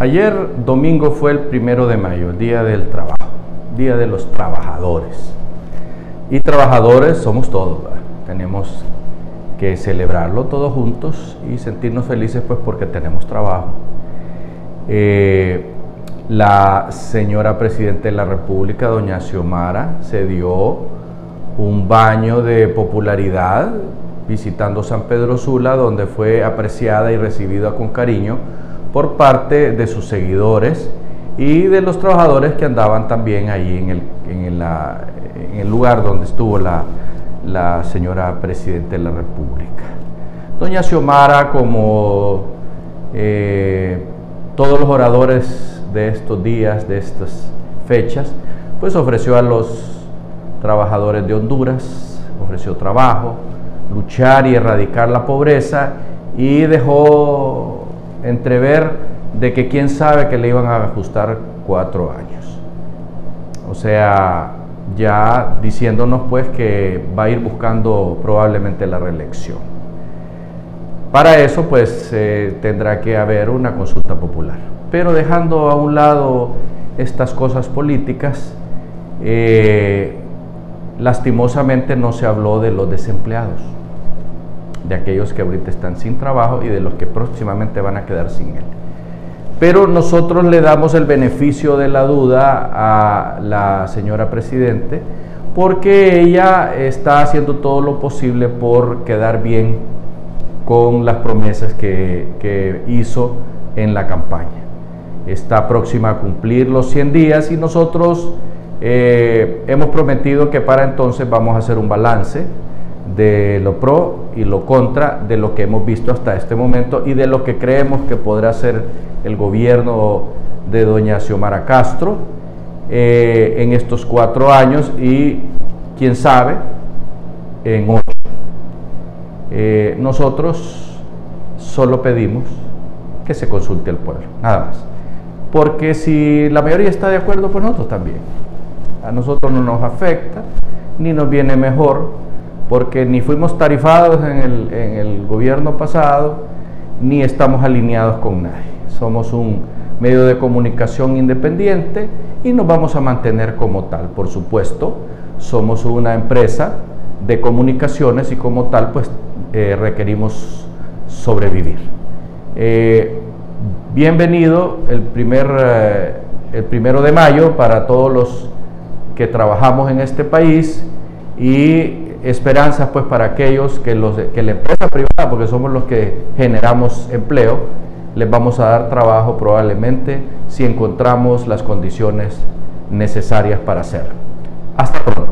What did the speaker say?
Ayer domingo fue el primero de mayo, Día del Trabajo, Día de los Trabajadores. Y trabajadores somos todos, tenemos que celebrarlo todos juntos y sentirnos felices pues porque tenemos trabajo. Eh, la señora Presidenta de la República, doña Xiomara, se dio un baño de popularidad visitando San Pedro Sula, donde fue apreciada y recibida con cariño por parte de sus seguidores y de los trabajadores que andaban también ahí en el, en el lugar donde estuvo la, señora Presidenta de la República. Doña Xiomara, como eh, todos los oradores de estos días, de estas fechas, pues ofreció a los trabajadores de Honduras, ofreció trabajo, luchar y erradicar la pobreza y dejó entrever de que quién sabe que le iban a ajustar cuatro años. O sea, ya diciéndonos pues que va a ir buscando probablemente la reelección. Para eso pues tendrá que haber una consulta popular. Pero dejando a un lado estas cosas políticas, eh, lastimosamente no se habló de los desempleados de aquellos que ahorita están sin trabajo y de los que próximamente van a quedar sin él. Pero nosotros le damos el beneficio de la duda a la señora Presidente porque ella está haciendo todo lo posible por quedar bien con las promesas que, hizo en la campaña. Está próxima a cumplir los 100 días y nosotros eh, hemos prometido que para entonces vamos a hacer un balance de lo pro y lo contra de lo que hemos visto hasta este momento y de lo que creemos que podrá ser el gobierno de doña Xiomara Castro eh, en estos cuatro años y quién sabe en ocho. Eh, nosotros solo pedimos que se consulte al pueblo, nada más. Porque si la mayoría está de acuerdo, pues nosotros también. A nosotros no nos afecta, ni nos viene mejor porque ni fuimos tarifados en el, gobierno pasado, ni estamos alineados con nadie. Somos un medio de comunicación independiente y nos vamos a mantener como tal. Por supuesto, somos una empresa de comunicaciones y como tal, pues eh, requerimos sobrevivir. Eh, bienvenido el, primer, eh, el primero de mayo para todos los que trabajamos en este país y esperanzas pues para aquellos que, los, que la empresa privada, porque somos los que generamos empleo, les vamos a dar trabajo probablemente si encontramos las condiciones necesarias para hacerlo. Hasta pronto.